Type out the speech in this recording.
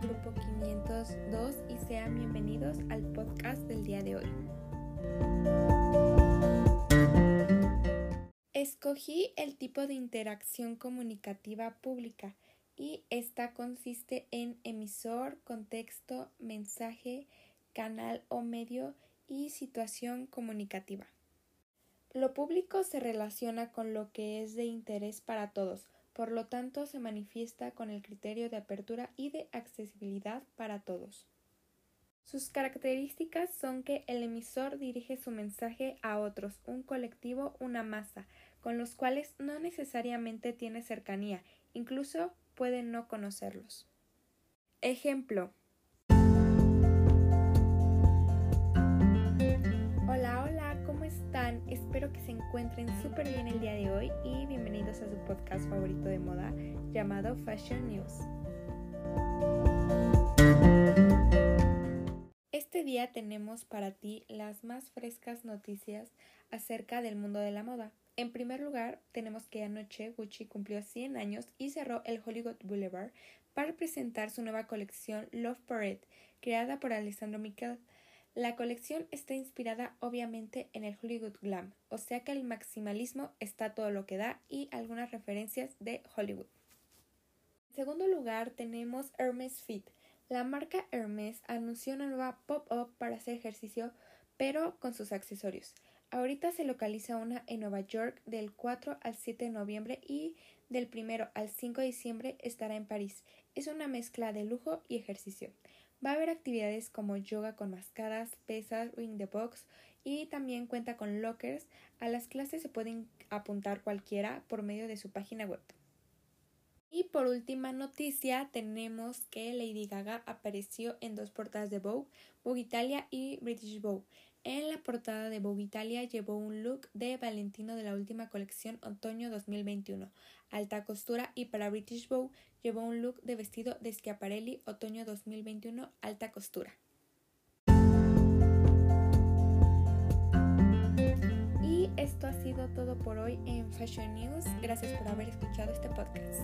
Grupo 502 y sean bienvenidos al podcast del día de hoy. Escogí el tipo de interacción comunicativa pública y esta consiste en emisor, contexto, mensaje, canal o medio y situación comunicativa. Lo público se relaciona con lo que es de interés para todos, por lo tanto se manifiesta con el criterio de apertura y de accesibilidad para todos. Sus características son que el emisor dirige su mensaje a otros, un colectivo, una masa, con los cuales no necesariamente tiene cercanía, incluso puede no conocerlos. Ejemplo Que se encuentren súper bien el día de hoy y bienvenidos a su podcast favorito de moda llamado Fashion News. Este día tenemos para ti las más frescas noticias acerca del mundo de la moda. En primer lugar, tenemos que anoche Gucci cumplió 100 años y cerró el Hollywood Boulevard para presentar su nueva colección Love Parade, creada por Alessandro Miquel la colección está inspirada obviamente en el Hollywood Glam, o sea que el maximalismo está todo lo que da y algunas referencias de Hollywood. En segundo lugar tenemos Hermes Fit. La marca Hermes anunció una nueva pop-up para hacer ejercicio pero con sus accesorios. Ahorita se localiza una en Nueva York del 4 al 7 de noviembre y del 1 al 5 de diciembre estará en París. Es una mezcla de lujo y ejercicio. Va a haber actividades como yoga con mascadas, pesas, ring the box y también cuenta con lockers. A las clases se pueden apuntar cualquiera por medio de su página web. Y por última noticia tenemos que Lady Gaga apareció en dos portadas de Vogue, Vogue Italia y British Vogue. En la portada de Vogue Italia llevó un look de Valentino de la última colección otoño 2021, alta costura y para British Vogue llevó un look de vestido de Schiaparelli otoño 2021, alta costura. Y esto ha sido todo por hoy en Fashion News. Gracias por haber escuchado este podcast.